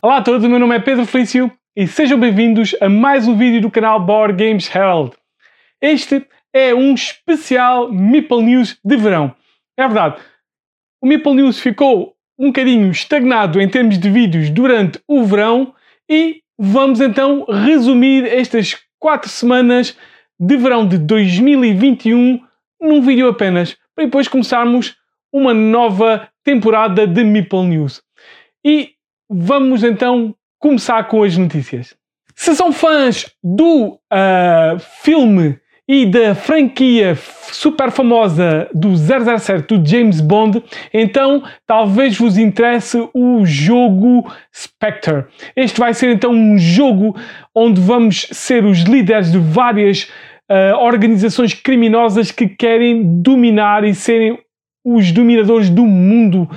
Olá a todos, o meu nome é Pedro Felício e sejam bem-vindos a mais um vídeo do canal Board Games Herald. Este é um especial Meeple News de verão. É verdade, o Meeple News ficou um bocadinho estagnado em termos de vídeos durante o verão e vamos então resumir estas quatro semanas de verão de 2021 num vídeo apenas, para depois começarmos uma nova temporada de Meeple News. E vamos então começar com as notícias. Se são fãs do uh, filme e da franquia super famosa do 007 do James Bond, então talvez vos interesse o jogo Spectre. Este vai ser então um jogo onde vamos ser os líderes de várias uh, organizações criminosas que querem dominar e serem os dominadores do mundo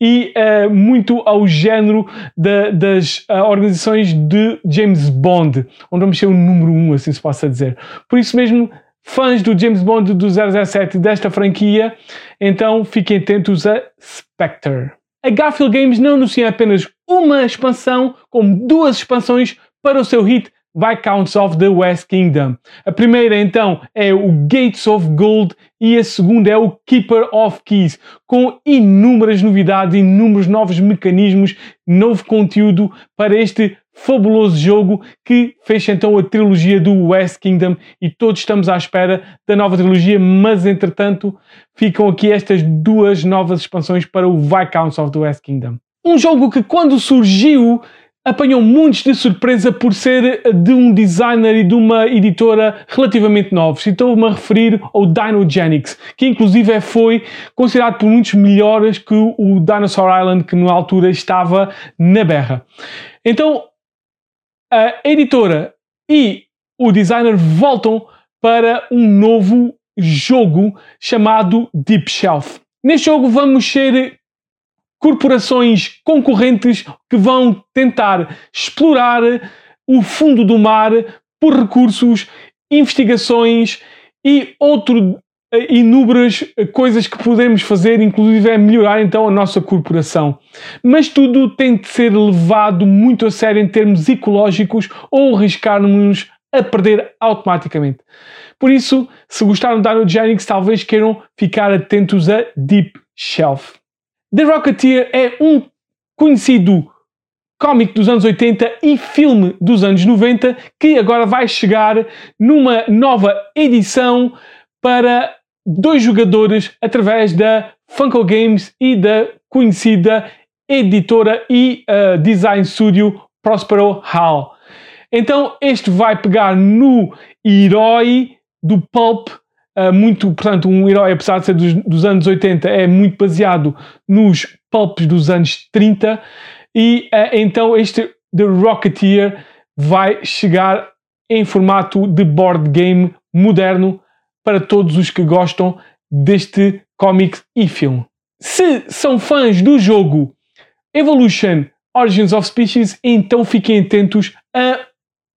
e uh, muito ao género das uh, organizações de James Bond, onde vamos ser o número um, assim se possa dizer. Por isso mesmo, fãs do James Bond do 007 desta franquia, então fiquem atentos a Spectre. A Garfield Games não anuncia apenas uma expansão, como duas expansões para o seu hit Viscounts of the West Kingdom. A primeira então é o Gates of Gold e a segunda é o Keeper of Keys, com inúmeras novidades, inúmeros novos mecanismos, novo conteúdo para este fabuloso jogo que fecha então a trilogia do West Kingdom e todos estamos à espera da nova trilogia, mas entretanto ficam aqui estas duas novas expansões para o Viscounts of the West Kingdom. Um jogo que quando surgiu apanhou muitos de surpresa por ser de um designer e de uma editora relativamente novos. Estou-me a referir ao Dinogenics, que inclusive foi considerado por muitos melhores que o Dinosaur Island, que na altura estava na berra. Então, a editora e o designer voltam para um novo jogo chamado Deep Shelf. Neste jogo vamos ser corporações concorrentes que vão tentar explorar o fundo do mar por recursos, investigações e outro eh, inúmeras coisas que podemos fazer, inclusive é melhorar então a nossa corporação. Mas tudo tem de ser levado muito a sério em termos ecológicos ou arriscarmos a perder automaticamente. Por isso, se gostaram da Anogenix, talvez queiram ficar atentos a Deep Shelf. The Rocketeer é um conhecido cómic dos anos 80 e filme dos anos 90 que agora vai chegar numa nova edição para dois jogadores através da Funko Games e da conhecida editora e uh, design studio Prospero Hall. Então este vai pegar no herói do Pulp muito, portanto, um herói, apesar de ser dos, dos, anos 80, é muito baseado nos pulps dos anos 30, e uh, então este The Rocketeer vai chegar em formato de board game moderno para todos os que gostam deste cómic e filme. Se são fãs do jogo Evolution Origins of Species, então fiquem atentos a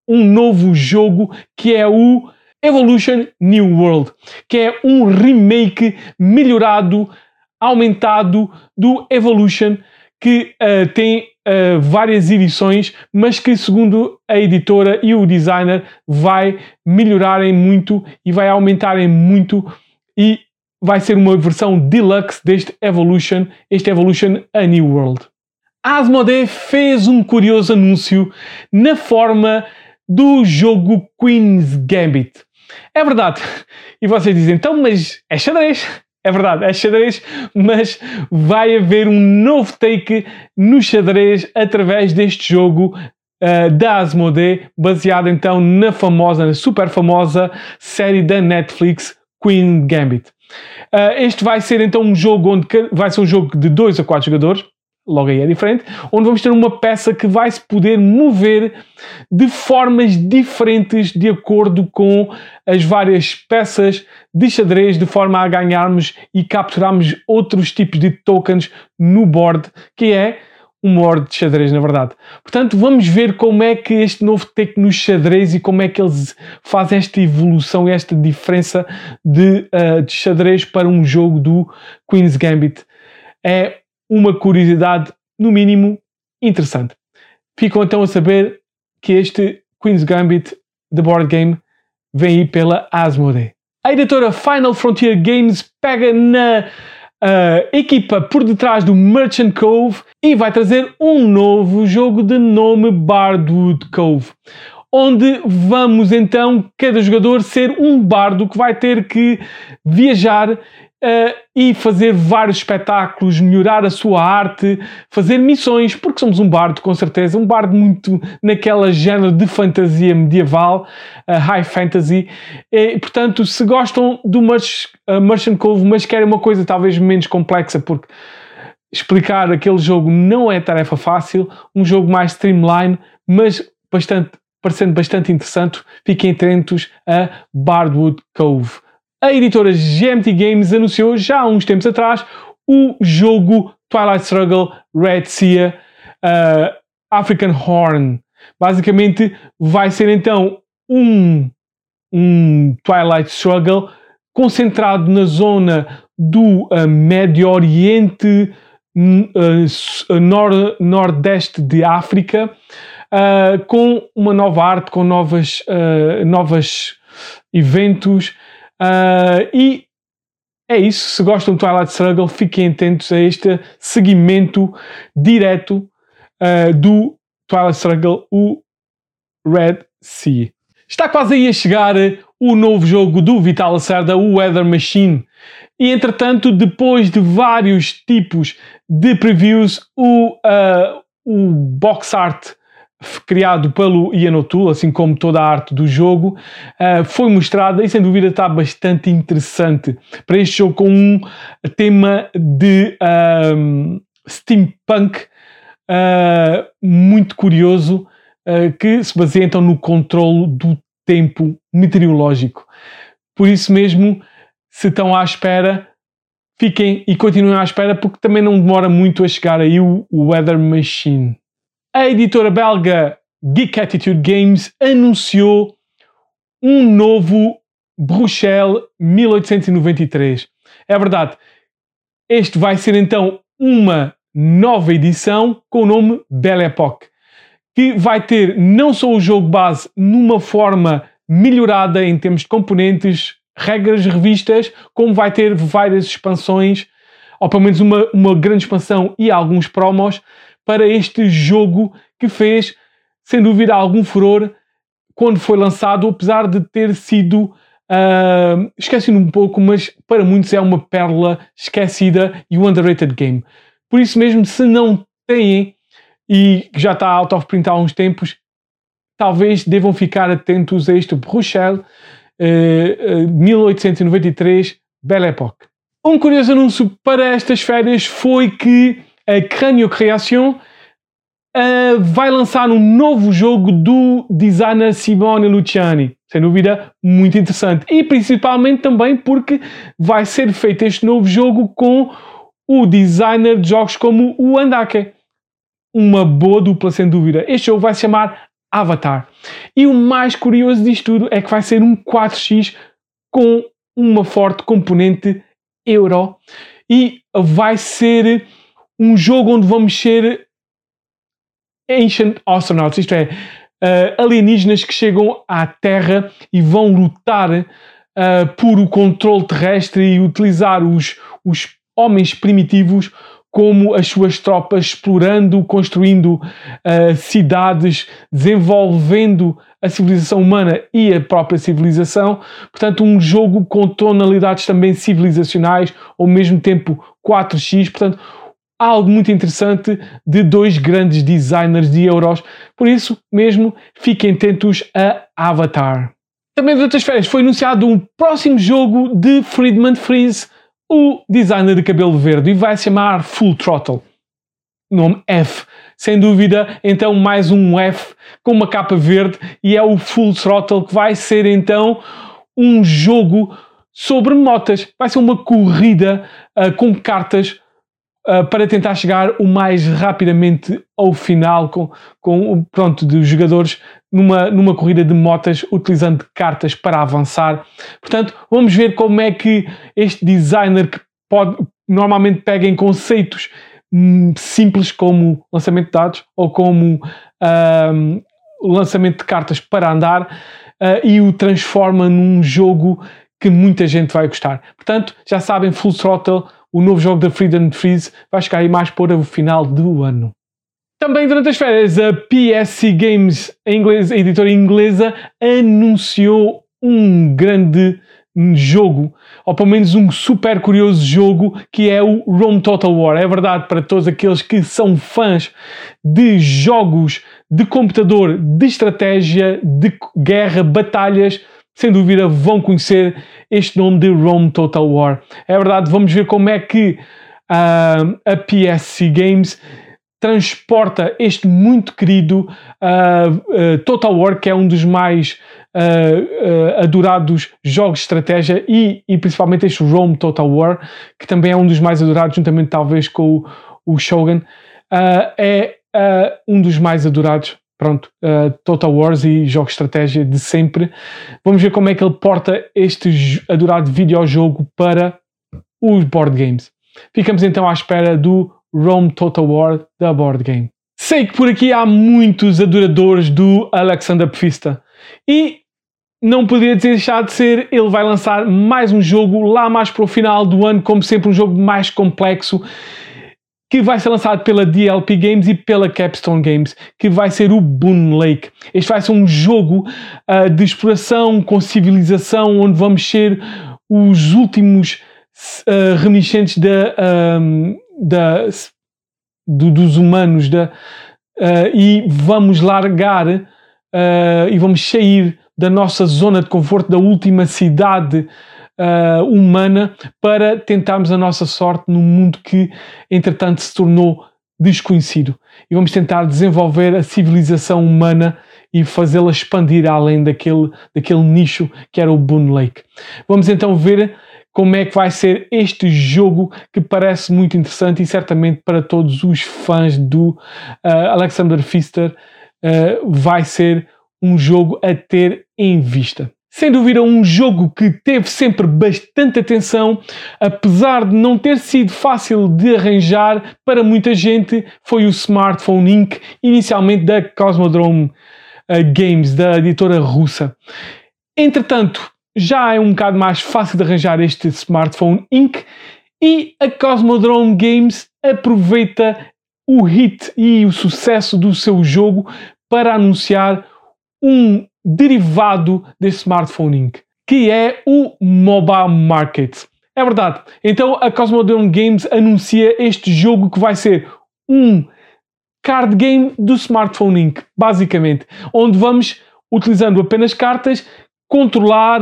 um novo jogo que é o Evolution New World, que é um remake melhorado, aumentado do Evolution, que uh, tem uh, várias edições, mas que, segundo a editora e o designer, vai melhorarem muito e vai aumentarem muito e vai ser uma versão deluxe deste Evolution, este Evolution A New World. Asmodee fez um curioso anúncio na forma do jogo Queen's Gambit. É verdade. E vocês dizem, então, mas é xadrez. É verdade, é xadrez, mas vai haver um novo take no xadrez através deste jogo uh, da Asmodee, baseado então na famosa, na super famosa série da Netflix Queen Gambit. Uh, este vai ser então um jogo onde vai ser um jogo de 2 a 4 jogadores logo aí é diferente, onde vamos ter uma peça que vai se poder mover de formas diferentes de acordo com as várias peças de xadrez, de forma a ganharmos e capturarmos outros tipos de tokens no board, que é um board de xadrez, na verdade. Portanto, vamos ver como é que este novo take no xadrez e como é que eles fazem esta evolução esta diferença de, uh, de xadrez para um jogo do Queen's Gambit. É uma curiosidade, no mínimo, interessante. ficam então a saber que este Queen's Gambit de board game vem aí pela Asmodee. A editora Final Frontier Games pega na uh, equipa por detrás do Merchant Cove e vai trazer um novo jogo de nome Bardwood Cove onde vamos então cada jogador ser um bardo que vai ter que viajar Uh, e fazer vários espetáculos, melhorar a sua arte, fazer missões, porque somos um bardo, com certeza, um bardo muito naquela género de fantasia medieval, uh, high fantasy. E, portanto, se gostam do Merch, uh, Merchant Cove, mas querem uma coisa talvez menos complexa, porque explicar aquele jogo não é tarefa fácil, um jogo mais streamline, mas bastante, parecendo bastante interessante, fiquem atentos a Bardwood Cove a editora GMT Games anunciou já há uns tempos atrás o jogo Twilight Struggle Red Sea uh, African Horn. Basicamente vai ser então um, um Twilight Struggle concentrado na zona do uh, Médio Oriente, uh, nor nordeste de África, uh, com uma nova arte, com novas, uh, novas eventos Uh, e é isso. Se gostam do Twilight Struggle, fiquem atentos a este seguimento direto uh, do Twilight Struggle, o Red Sea. Está quase aí a chegar o novo jogo do Vital Lacerda, o Weather Machine. E entretanto, depois de vários tipos de previews, o, uh, o box art criado pelo Ian O'Toole, assim como toda a arte do jogo, uh, foi mostrada e sem dúvida está bastante interessante para este jogo com um tema de um, steampunk uh, muito curioso uh, que se baseia então no controle do tempo meteorológico. Por isso mesmo, se estão à espera, fiquem e continuem à espera porque também não demora muito a chegar aí o Weather Machine a editora belga Geek Attitude Games anunciou um novo Bruxelles 1893. É verdade, este vai ser então uma nova edição com o nome Belle Époque, que vai ter não só o jogo base numa forma melhorada em termos de componentes, regras revistas, como vai ter várias expansões, ou pelo menos uma, uma grande expansão e alguns promos, para este jogo que fez, sem dúvida, algum furor quando foi lançado, apesar de ter sido uh, esquecido um pouco, mas para muitos é uma pérola esquecida e um underrated game. Por isso mesmo, se não têm e já está out of print há uns tempos, talvez devam ficar atentos a este Bruxelles uh, uh, 1893 Belle Époque. Um curioso anúncio para estas férias foi que a Cranio Creation uh, vai lançar um novo jogo do designer Simone Luciani. Sem dúvida, muito interessante. E principalmente também porque vai ser feito este novo jogo com o designer de jogos como o Andake. Uma boa dupla, sem dúvida. Este jogo vai se chamar Avatar. E o mais curioso disto tudo é que vai ser um 4x com uma forte componente euro e vai ser um jogo onde vamos ser Ancient Astronauts, isto é, uh, alienígenas que chegam à Terra e vão lutar uh, por o controle terrestre e utilizar os, os homens primitivos como as suas tropas, explorando, construindo uh, cidades, desenvolvendo a civilização humana e a própria civilização. Portanto, um jogo com tonalidades também civilizacionais, ao mesmo tempo 4x. Portanto, algo muito interessante de dois grandes designers de euros. Por isso mesmo, fiquem atentos a Avatar. Também de outras férias foi anunciado um próximo jogo de Friedman Freeze, o designer de cabelo verde, e vai se chamar Full Throttle. Nome F. Sem dúvida, então mais um F com uma capa verde e é o Full Throttle que vai ser então um jogo sobre motas. Vai ser uma corrida uh, com cartas uh, para tentar chegar o mais rapidamente ao final com, com pronto, dos jogadores numa, numa corrida de motas utilizando cartas para avançar. Portanto, vamos ver como é que este designer que pode normalmente pega em conceitos hum, simples como lançamento de dados ou como um, lançamento de cartas para andar uh, e o transforma num jogo que muita gente vai gostar. Portanto, já sabem, Full Throttle, o novo jogo da Freedom Freeze, vai chegar aí mais para o final do ano. Também durante as férias, a PSC Games, a, inglesa, a editora inglesa, anunciou um grande jogo, ou pelo menos um super curioso jogo, que é o Rome Total War. É verdade para todos aqueles que são fãs de jogos de computador, de estratégia, de guerra, batalhas, sem dúvida vão conhecer este nome de Rome Total War. É verdade, vamos ver como é que uh, a PSC Games transporta este muito querido uh, uh, Total War, que é um dos mais uh, adorados jogos de estratégia, e, e, principalmente este Rome Total War, que também é um dos mais adorados, juntamente talvez com o, o Shogun, é um dos mais adorados. Pronto, Total Wars e jogos de estratégia de sempre. Vamos ver como é que ele porta este adorado videojogo para os board games. Ficamos então à espera do Rome Total War da board game. Sei que por aqui há muitos adoradores do Alexander Pfista e não poderia deixar de ser, ele vai lançar mais um jogo lá mais para o final do ano, como sempre um jogo mais complexo, que vai ser lançado pela DLP Games e pela Capstone Games, que vai ser o Boon Lake. Este vai ser um jogo uh, de exploração com civilização, onde vamos ser os últimos uh, reminiscentes da, um, da, do, dos humanos da, uh, e vamos largar e vamos sair da nossa zona de conforto, da última cidade uh, humana, para tentarmos a nossa sorte num mundo que, entretanto, se tornou desconhecido. E vamos tentar desenvolver a civilização humana e fazê-la expandir além daquele, daquele nicho que era o Boone Lake. Vamos então ver como é que vai ser este jogo que parece muito interessante e certamente para todos os fãs do uh, Alexander Pfister uh, vai ser um jogo a ter em vista. Sem dúvida, um jogo que teve sempre bastante atenção, apesar de não ter sido fácil de arranjar para muita gente, foi o Smartphone Inc., inicialmente da Cosmodrome uh, Games, da editora russa. Entretanto, já é um bocado mais fácil de arranjar este Smartphone Inc. E a Cosmodrome Games aproveita o hit e o sucesso do seu jogo para anunciar um derivado desse Smartphone Inc., que é o Mobile Market. É verdade. Então a Cosmodrome Games anuncia este jogo que vai ser um card game do Smartphone Inc., basicamente, onde vamos utilizando apenas cartas controlar,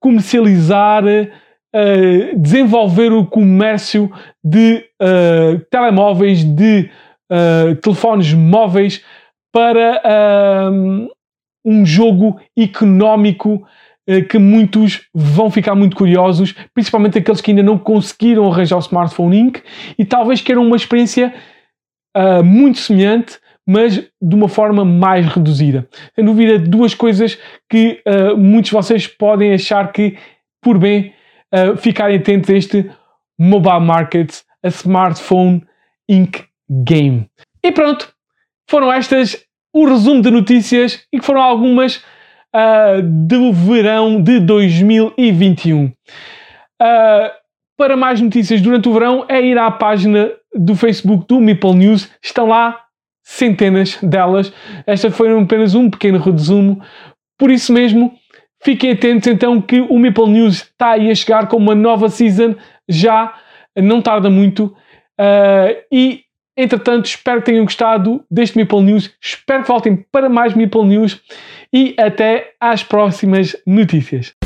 comercializar, uh, desenvolver o comércio de uh, telemóveis, de uh, telefones móveis para um jogo económico que muitos vão ficar muito curiosos, principalmente aqueles que ainda não conseguiram arranjar o Smartphone Inc. e talvez queiram uma experiência muito semelhante mas de uma forma mais reduzida. Sem dúvida, duas coisas que uh, muitos de vocês podem achar que, por bem, uh, ficarem atentos a este Mobile Markets, a Smartphone Inc. Game. E pronto, foram estas o resumo de notícias e que foram algumas uh, do verão de 2021. Uh, para mais notícias durante o verão é ir à página do Facebook do Meeple News. Estão lá centenas delas. Esta foi apenas um pequeno resumo. Por isso mesmo, fiquem atentos então que o Maple News está aí a chegar com uma nova season já não tarda muito. Uh, e entretanto, espero que tenham gostado deste Maple News. Espero que voltem para mais Maple News e até às próximas notícias.